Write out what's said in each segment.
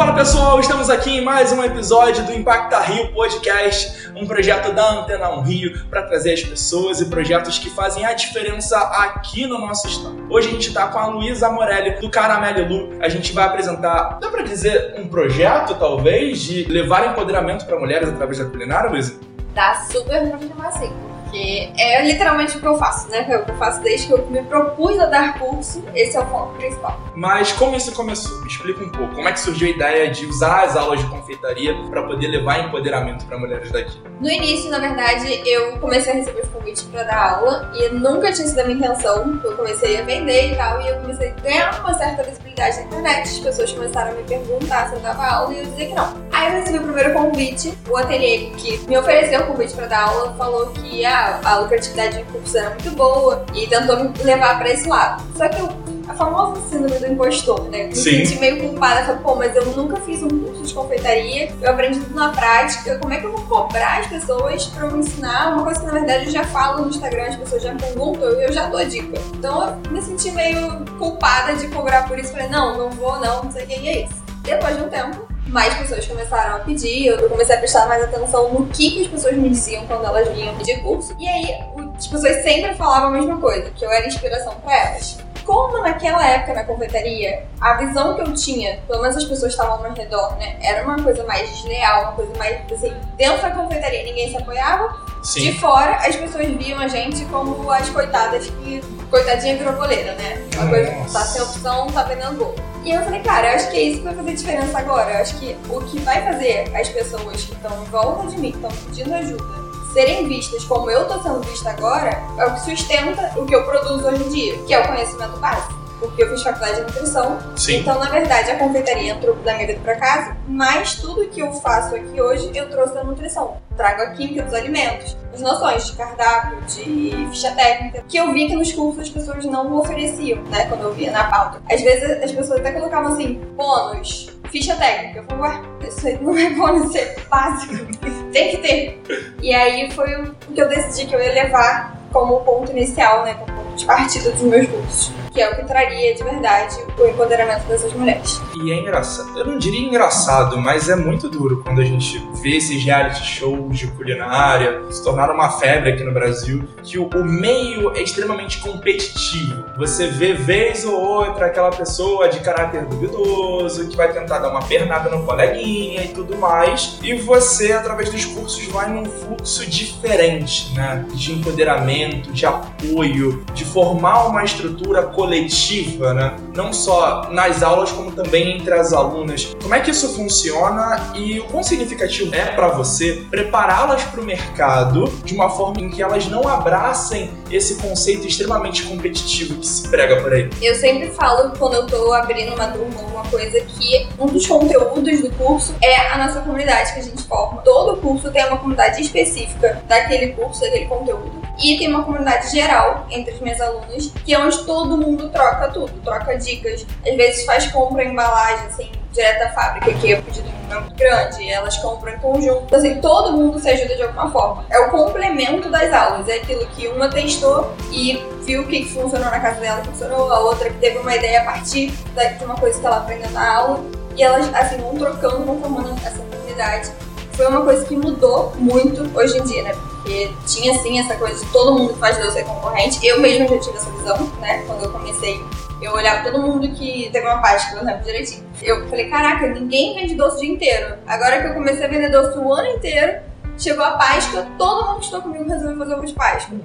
Fala pessoal, estamos aqui em mais um episódio do Impacta Rio Podcast, um projeto da Antena 1 Rio para trazer as pessoas e projetos que fazem a diferença aqui no nosso estado. Hoje a gente está com a Luísa Morelli do Caramelo Lu. A gente vai apresentar, dá para dizer, um projeto talvez de levar empoderamento para mulheres através da culinária, Luísa? Dá super pra chamar assim porque é literalmente o que eu faço, né? É o que eu faço desde que eu me propus a dar curso, esse é o foco principal. Mas como isso começou? Me explica um pouco. Como é que surgiu a ideia de usar as aulas de confeitaria para poder levar empoderamento para mulheres daqui? No início, na verdade, eu comecei a receber os convites para dar aula e nunca tinha sido a minha intenção. Eu comecei a vender e tal, e eu comecei a ganhar uma certa visibilidade na internet. As pessoas começaram a me perguntar se eu dava aula e eu dizia que não. Aí eu recebi o primeiro convite, o ateliê que me ofereceu o convite para dar aula falou que ah, a lucratividade de curso era muito boa e tentou me levar para esse lado. Só que eu, a famosa síndrome do impostor, né? Me Sim. senti meio culpada, falei, pô, mas eu nunca fiz um curso de confeitaria, eu aprendi tudo na prática, como é que eu vou cobrar as pessoas para eu ensinar uma coisa que na verdade eu já falo no Instagram, as pessoas já perguntam, eu já dou dica. Então eu me senti meio culpada de cobrar por isso, falei, não, não vou não, não sei o que, e é isso. Depois de um tempo, mais pessoas começaram a pedir, eu comecei a prestar mais atenção no que, que as pessoas me diziam quando elas vinham pedir curso. E aí, as pessoas sempre falavam a mesma coisa, que eu era inspiração para elas. Como naquela época na confeitaria, a visão que eu tinha, pelo menos as pessoas estavam ao meu redor, né, era uma coisa mais desleal, uma coisa mais assim, dentro da confeitaria ninguém se apoiava, Sim. de fora as pessoas viam a gente como as coitadas que. Coitadinha virou boleira, né? Que tá sem opção, tá vendendo bolo. E eu falei, cara, eu acho que é isso que vai fazer diferença agora. Eu acho que o que vai fazer as pessoas que estão em volta de mim, que estão pedindo ajuda, serem vistas como eu tô sendo vista agora, é o que sustenta o que eu produzo hoje em dia, que é o conhecimento básico. Porque eu fiz faculdade de nutrição, Sim. então na verdade a confeitaria entrou da minha vida pra casa, mas tudo que eu faço aqui hoje eu trouxe da nutrição. Trago a química dos alimentos, as noções de cardápio, de ficha técnica, que eu vi que nos cursos as pessoas não ofereciam, né, quando eu via na pauta. Às vezes as pessoas até colocavam assim, bônus, ficha técnica. Eu falei, ué, isso aí não é bônus, isso é básico, tem que ter. E aí foi o que eu decidi que eu ia levar como ponto inicial, né, como de partida dos meus cursos, que é o que traria de verdade o empoderamento dessas mulheres. E é engraçado. Eu não diria engraçado, mas é muito duro quando a gente vê esses reality shows de culinária se tornaram uma febre aqui no Brasil, que o, o meio é extremamente competitivo. Você vê vez ou outra aquela pessoa de caráter duvidoso que vai tentar dar uma pernada no coleguinha e tudo mais, e você, através dos cursos, vai num fluxo diferente, né? De empoderamento, de apoio, de formar uma estrutura coletiva, né? Não só nas aulas, como também entre as alunas. Como é que isso funciona e o quão significativo é para você prepará-las para o mercado de uma forma em que elas não abracem esse conceito extremamente competitivo que se prega por aí? Eu sempre falo, quando eu tô abrindo uma turma, uma coisa, que um dos conteúdos do curso é a nossa comunidade que a gente forma. Todo curso tem uma comunidade específica daquele curso, daquele conteúdo. E tem uma comunidade geral entre as minhas alunas, que é onde todo mundo troca tudo, troca dicas. Às vezes faz compra em embalagem, assim, direto da fábrica, que é pedido muito grande, elas compram em conjunto. Então, assim, todo mundo se ajuda de alguma forma. É o complemento das aulas, é aquilo que uma testou e viu o que funcionou na casa dela, funcionou, a outra que teve uma ideia a partir de uma coisa que ela aprendeu na aula, e elas, assim, vão trocando, vão formando essa comunidade. Foi uma coisa que mudou muito hoje em dia, né? Porque tinha, assim, essa coisa de todo mundo faz doce é concorrente. Eu mesma já tive essa visão, né? Quando eu comecei eu olhava todo mundo que teve uma Páscoa, eu lembro direitinho. Eu falei, caraca, ninguém vende doce o dia inteiro. Agora que eu comecei a vender doce o ano inteiro, chegou a Páscoa, todo mundo que estou comigo resolveu fazer ovo de Páscoa.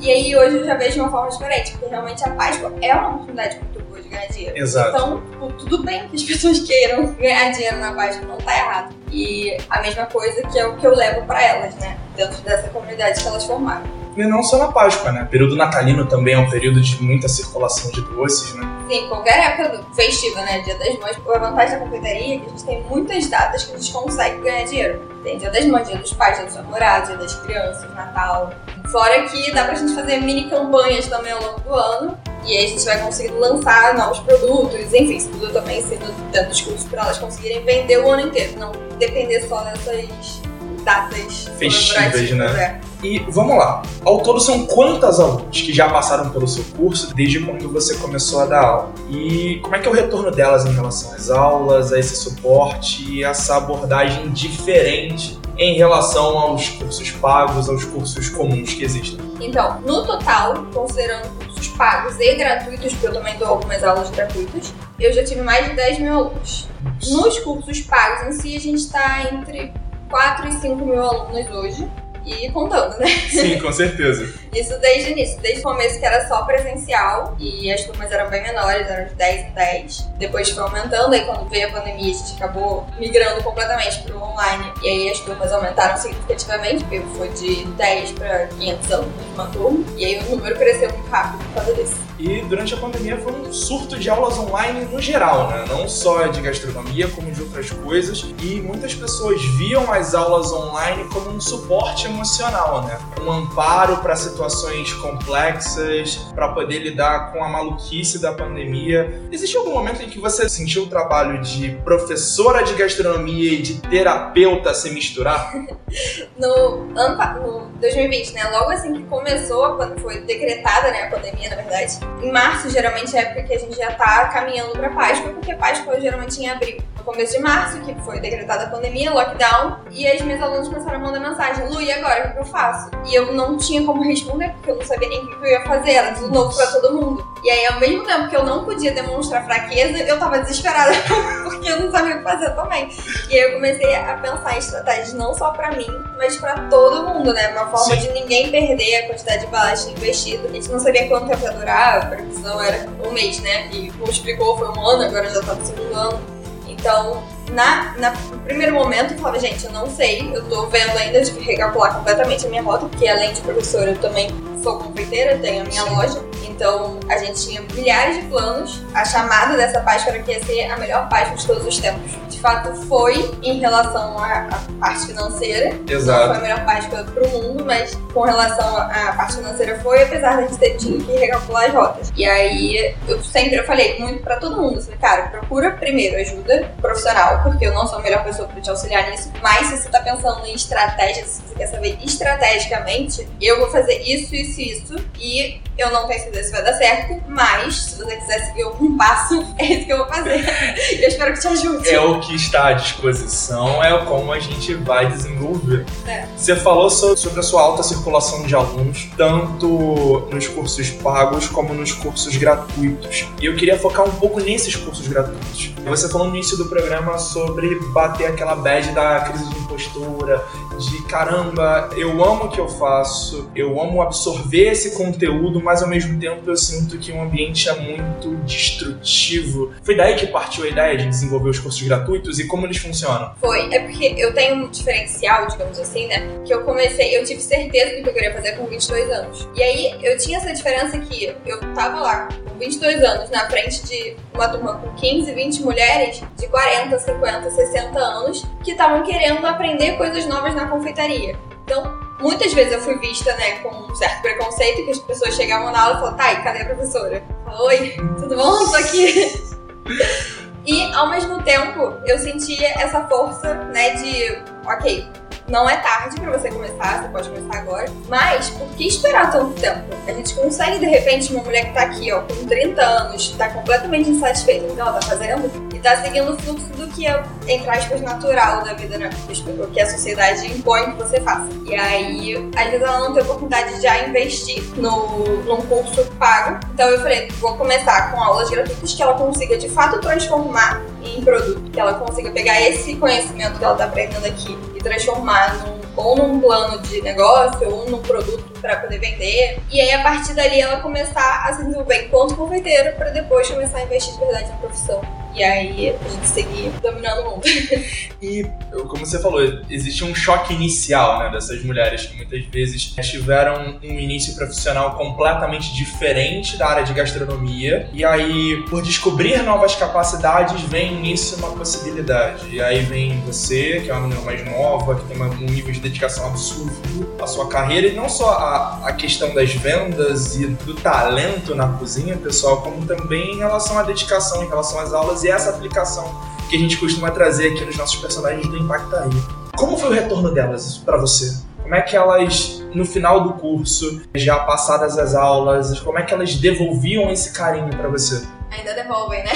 E aí hoje eu já vejo de uma forma diferente, porque realmente a Páscoa é uma oportunidade muito boa de ganhar dinheiro. Exato. Então, tipo, tudo bem que as pessoas queiram ganhar dinheiro na Páscoa, não tá errado. E a mesma coisa que é o que eu levo pra elas, né? Dentro dessa comunidade que elas formaram. E não só na Páscoa, né? O período natalino também é um período de muita circulação de doces, né? Sim, qualquer época festiva, né? Dia das Mães, a vantagem da confeitaria é que a gente tem muitas datas que a gente consegue ganhar dinheiro. Tem Dia das Mães, Dia dos Pais, Dia dos Namorados, Dia das Crianças, Natal. Fora que dá pra gente fazer mini campanhas também ao longo do ano. E aí a gente vai conseguindo lançar novos produtos, enfim, isso tudo também sendo dentro dos cursos pra elas conseguirem vender o ano inteiro, não depender só dessas datas Festivas, né? comemorativas, E vamos lá. Ao todo são quantas alunos que já passaram pelo seu curso desde quando você começou a dar aula? E como é que é o retorno delas em relação às aulas, a esse suporte e essa abordagem diferente em relação aos cursos pagos, aos cursos comuns que existem? é. Então, no total, considerando cursos pagos e gratuitos, porque eu também dou algumas aulas gratuitas, eu já tive mais de 10 mil alunos. Nos cursos pagos em si, a gente está entre 4 e 5 mil alunos hoje. E contando, né? Sim, com certeza. Isso desde o início, desde o começo que era só presencial e as turmas eram bem menores, eram de 10 em 10. Depois foi aumentando, aí quando veio a pandemia a gente acabou migrando completamente para o online e aí as turmas aumentaram significativamente, porque foi de 10 para 500 alunos numa turma e aí o número cresceu muito rápido por causa disso. E durante a pandemia foi um surto de aulas online no geral, né? Não só de gastronomia, como de outras coisas. E muitas pessoas viam as aulas online como um suporte emocional, né? Um amparo para situações complexas, para poder lidar com a maluquice da pandemia. Existe algum momento em que você sentiu o trabalho de professora de gastronomia e de terapeuta se misturar? No ano pa- no 2020, né? Logo assim que começou, quando foi decretada né, a pandemia, na verdade, em março, geralmente é a época que a gente já tá caminhando pra Páscoa, porque Páscoa é geralmente em abril. Começo de março, que foi decretada a pandemia, lockdown, e as minhas alunos começaram a mandar mensagem: Lu, e agora? O que eu faço? E eu não tinha como responder, porque eu não sabia nem o que eu ia fazer, era tudo novo pra todo mundo. E aí, ao mesmo tempo que eu não podia demonstrar fraqueza, eu tava desesperada, porque eu não sabia o que fazer também. E aí eu comecei a pensar em estratégias não só pra mim, mas pra todo mundo, né? Uma forma Sim. de ninguém perder a quantidade de balacha investida. A gente não sabia quanto tempo ia durar, a previsão era um mês, né? E multiplicou, foi um ano, agora já tá no segundo ano. Então, na, na- no primeiro momento, eu falava, gente, eu não sei, eu tô vendo ainda de recalcular completamente a minha rota, porque além de professora, eu também sou confeiteira, tenho a minha Sim. loja. Então, a gente tinha milhares de planos. A chamada dessa Páscoa era que ia ser a melhor Páscoa de todos os tempos. De fato, foi em relação à, à parte financeira. Não foi Exato. a melhor Páscoa pro mundo, mas com relação à parte financeira foi, apesar de a gente ter tido que recalcular as rotas. E aí, eu sempre eu falei muito pra todo mundo, assim, cara, procura primeiro ajuda profissional, porque eu não sou a melhor pessoa pra te auxiliar nisso, mas se você tá pensando em estratégia, se você quer saber estrategicamente, eu vou fazer isso, isso e isso, e eu não tenho certeza se vai dar certo, mas se você quiser seguir algum passo, é isso que eu vou fazer. E eu espero que te ajude. É o que está à disposição, é como a gente vai desenvolver. É. Você falou so- sobre a sua alta circulação de alunos, tanto nos cursos pagos como nos cursos gratuitos. E eu queria focar um pouco nesses cursos gratuitos. Você falou no início do programa sobre bater aquela bad da crise de impostura, de caramba, eu amo o que eu faço, eu amo absorver esse conteúdo, mas ao mesmo tempo eu sinto que o ambiente é muito destrutivo. Foi daí que partiu a ideia de desenvolver os cursos gratuitos e como eles funcionam? Foi. É porque eu tenho um diferencial, digamos assim, né? Que eu comecei, eu tive certeza do que eu queria fazer com 22 anos. E aí eu tinha essa diferença que eu tava lá 22 anos na frente de uma turma com 15, 20 mulheres de 40, 50, 60 anos que estavam querendo aprender coisas novas na confeitaria. Então, muitas vezes eu fui vista, né, com um certo preconceito que as pessoas chegavam na aula e falavam, tá, cadê a professora? Oi, tudo bom? Tô aqui. E ao mesmo tempo eu sentia essa força, né, de ok, não é tarde pra você começar, você pode começar agora, mas por que esperar tanto tempo? A gente consegue de repente uma mulher que tá aqui, ó, com 30 anos, tá completamente insatisfeita com o que ela tá fazendo e tá seguindo o fluxo do que é, entre aspas, natural da vida, né? O que a sociedade impõe que você faça. E aí, às vezes ela não tem oportunidade de já investir no, num curso pago. Então eu falei, vou começar com aulas gratuitas que ela consiga de fato transformar em produto, que ela consiga pegar esse conhecimento que ela tá aprendendo aqui e transformar num, ou num plano de negócio ou num produto para poder vender. E aí a partir dali ela começar a se desenvolver enquanto confeiteira para depois começar a investir de verdade na profissão. E aí a gente seguir dominando o mundo. E, como você falou, existe um choque inicial né, dessas mulheres que muitas vezes tiveram um início profissional completamente diferente da área de gastronomia. E aí, por descobrir novas capacidades, vem nisso uma possibilidade. E aí vem você, que é uma menina mais nova, que tem um nível de dedicação absurdo à sua carreira, e não só a, a questão das vendas e do talento na cozinha, pessoal, como também em relação à dedicação, em relação às aulas e essa aplicação que a gente costuma trazer aqui nos nossos personagens do Impactaria. Como foi o retorno delas para você? Como é que elas, no final do curso, já passadas as aulas, como é que elas devolviam esse carinho para você? Ainda devolvem, né?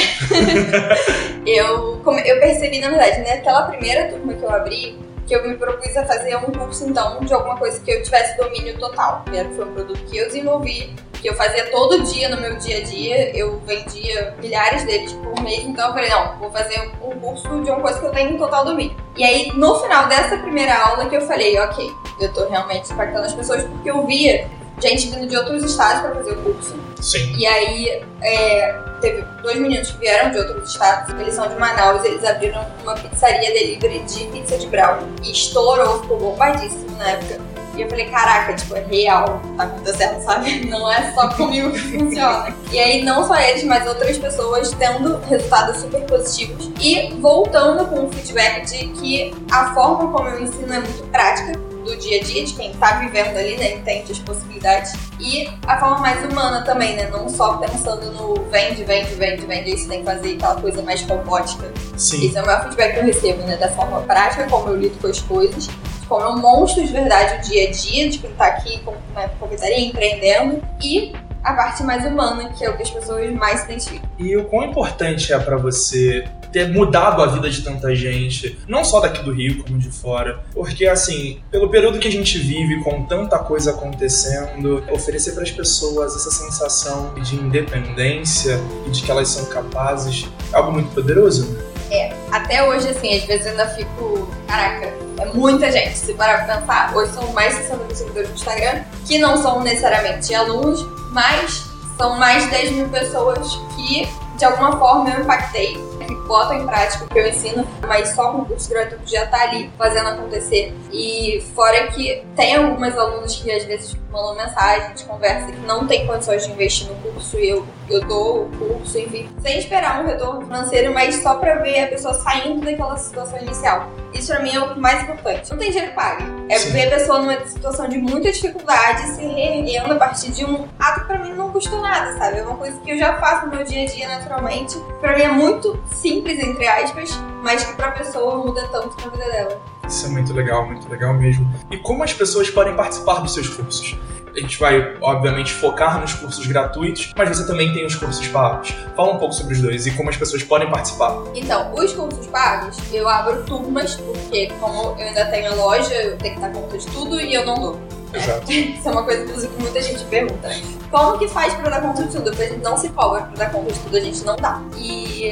eu, eu percebi, na verdade, naquela primeira turma que eu abri, que eu me propus a fazer um curso, então, de alguma coisa que eu tivesse domínio total. Primeiro foi um produto que eu desenvolvi, que eu fazia todo dia no meu dia a dia, eu vendia milhares deles por mês, então eu falei, não, vou fazer um curso de uma coisa que eu tenho total domínio. E aí, no final dessa primeira aula que eu falei, ok, eu tô realmente impactando as pessoas, porque eu via gente vindo de outros estados para fazer o curso. Sim. E aí, é, teve dois meninos que vieram de outros estados, eles são de Manaus, eles abriram uma pizzaria delivery de pizza de brownie. E estourou, ficou bombadíssimo na época. E eu falei, caraca, tipo, é real, tá acontecendo, sabe? Não é só comigo que funciona. E aí, não só eles, mas outras pessoas tendo resultados super positivos e voltando com o feedback de que a forma como eu ensino é muito prática do dia a dia, de quem tá vivendo ali, né? Entende as possibilidades. E a forma mais humana também, né? Não só pensando no vende, vende, vende, vende, isso tem que fazer aquela coisa mais robótica. Sim. Esse é o maior feedback que eu recebo, né? Da forma prática, como eu lido com as coisas, como eu monstro de verdade o dia a dia, de quem tá aqui com né, confeitaria, empreendendo. E a parte mais humana, que é o que as pessoas mais se identificam. E o quão importante é para você ter mudado a vida de tanta gente, não só daqui do Rio, como de fora. Porque, assim, pelo período que a gente vive, com tanta coisa acontecendo, oferecer para as pessoas essa sensação de independência e de que elas são capazes é algo muito poderoso, né? É, até hoje, assim, às vezes eu ainda fico, caraca, é muita gente. Se parar pra pensar, hoje são mais de 60 mil seguidores no Instagram, que não são necessariamente alunos, mas são mais de 10 mil pessoas que, de alguma forma, eu impactei que botam em prática o que eu ensino, mas só com o curso gratuito já tá ali fazendo acontecer. E fora que tem algumas alunas que às vezes mandam mensagem, a gente conversa que não tem condições de investir no curso e eu, eu dou o curso, enfim, sem esperar um retorno financeiro, mas só pra ver a pessoa saindo daquela situação inicial. Isso pra mim é o mais importante. Não tem dinheiro que pague. É Sim. ver a pessoa numa situação de muita dificuldade se reerguendo a partir de um ato que pra mim não custou nada, sabe? É uma coisa que eu já faço no meu dia a dia naturalmente. Pra mim é muito simples, entre aspas, mas que pra pessoa muda tanto na vida dela. Isso é muito legal, muito legal mesmo. E como as pessoas podem participar dos seus cursos? A gente vai, obviamente, focar nos cursos gratuitos, mas você também tem os cursos pagos. Fala um pouco sobre os dois e como as pessoas podem participar. Então, os cursos pagos, eu abro turmas, porque como eu ainda tenho a loja, eu tenho que dar conta de tudo e eu não dou. Exato. Isso é uma coisa, inclusive, que muita gente pergunta. Como que faz pra dar conta de tudo? Porque a gente não se cobra pra dar conta de tudo, a gente não dá. E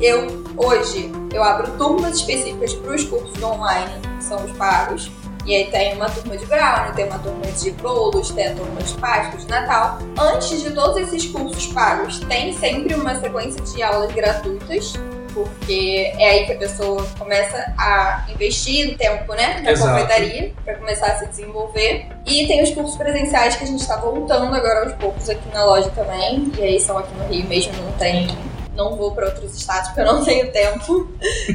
eu, hoje, eu abro turmas específicas pros cursos online, que são os pagos. E aí tem uma turma de brownie, tem uma turma de bolos, tem a turma de Páscoa, de Natal. Antes de todos esses cursos pagos, tem sempre uma sequência de aulas gratuitas porque é aí que a pessoa começa a investir tempo, né, na Exato. confeitaria, para começar a se desenvolver. E tem os cursos presenciais que a gente está voltando agora aos poucos aqui na loja também, e aí são aqui no Rio mesmo, não tem não vou para outros estados porque eu não tenho tempo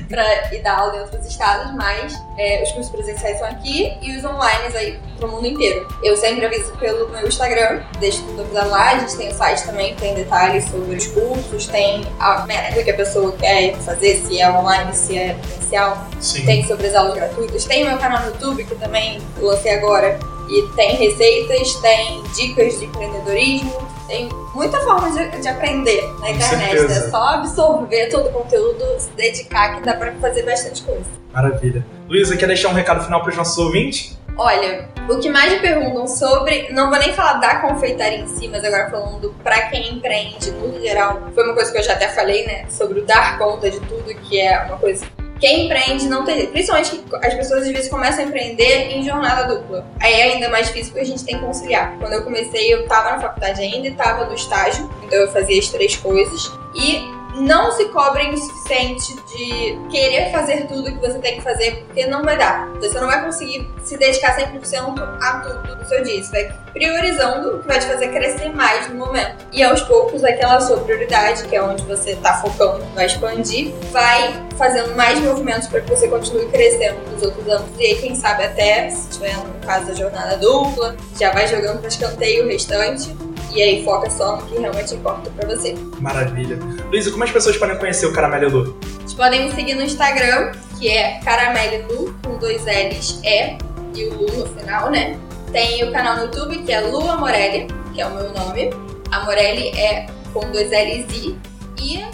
para ir dar aula em outros estados, mas é, os cursos presenciais são aqui e os online aí pro mundo inteiro. Eu sempre aviso pelo meu Instagram, deixo tudo avisado lá, a gente tem o site também, tem detalhes sobre os cursos, tem a meta que a pessoa quer fazer, se é online, se é presencial, Sim. tem sobre as aulas gratuitas, tem o meu canal no YouTube que também lancei agora e tem receitas, tem dicas de empreendedorismo, tem muita forma de, de aprender na internet. É só absorver todo o conteúdo, se dedicar, que dá pra fazer bastante coisa. Maravilha. Luísa, quer deixar um recado final para os nossos ouvintes? Olha, o que mais me perguntam sobre, não vou nem falar da confeitaria em si, mas agora falando pra quem empreende no geral, foi uma coisa que eu já até falei, né? Sobre o dar conta de tudo, que é uma coisa quem empreende não tem. Principalmente as pessoas às vezes começam a empreender em jornada dupla. Aí é ainda mais difícil porque a gente tem que conciliar. Quando eu comecei, eu tava na faculdade ainda e tava no estágio, então eu fazia as três coisas. E não se cobrem o suficiente de querer fazer tudo que você tem que fazer, porque não vai dar. Você não vai conseguir se dedicar 100% a tudo no seu dia. Você vai priorizando o que vai te fazer crescer mais no momento. E aos poucos, aquela sua prioridade, que é onde você está focando, vai expandir, vai fazendo mais movimentos para que você continue crescendo nos outros anos. E aí, quem sabe até, se tiver no caso da jornada dupla, já vai jogando para escanteio o restante e aí foca só no que realmente importa pra você. Maravilha. Luísa, como as pessoas podem conhecer o Caramelo Lu? Eles podem me seguir no Instagram, que é Caramele Lu, com dois L's E e o Lu no final, né? Tem o canal no YouTube, que é Lu Amorelli, que é o meu nome. Amorelli é com dois L's I. E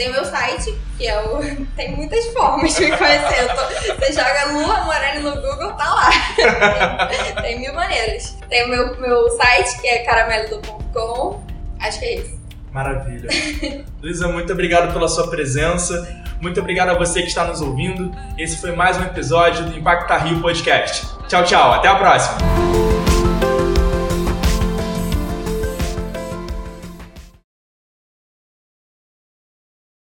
tem o meu site, que é o. Tem muitas formas de me conhecer. Tô... Você joga Lu Amorelli no Google, tá lá. tem, tem mil maneiras. Tem o meu, meu site, que é caramelo.com. Acho que é isso. Maravilha. Luísa, muito obrigado pela sua presença. Muito obrigado a você que está nos ouvindo. Esse foi mais um episódio do Impacta Rio Podcast. Tchau, tchau. Até a próxima.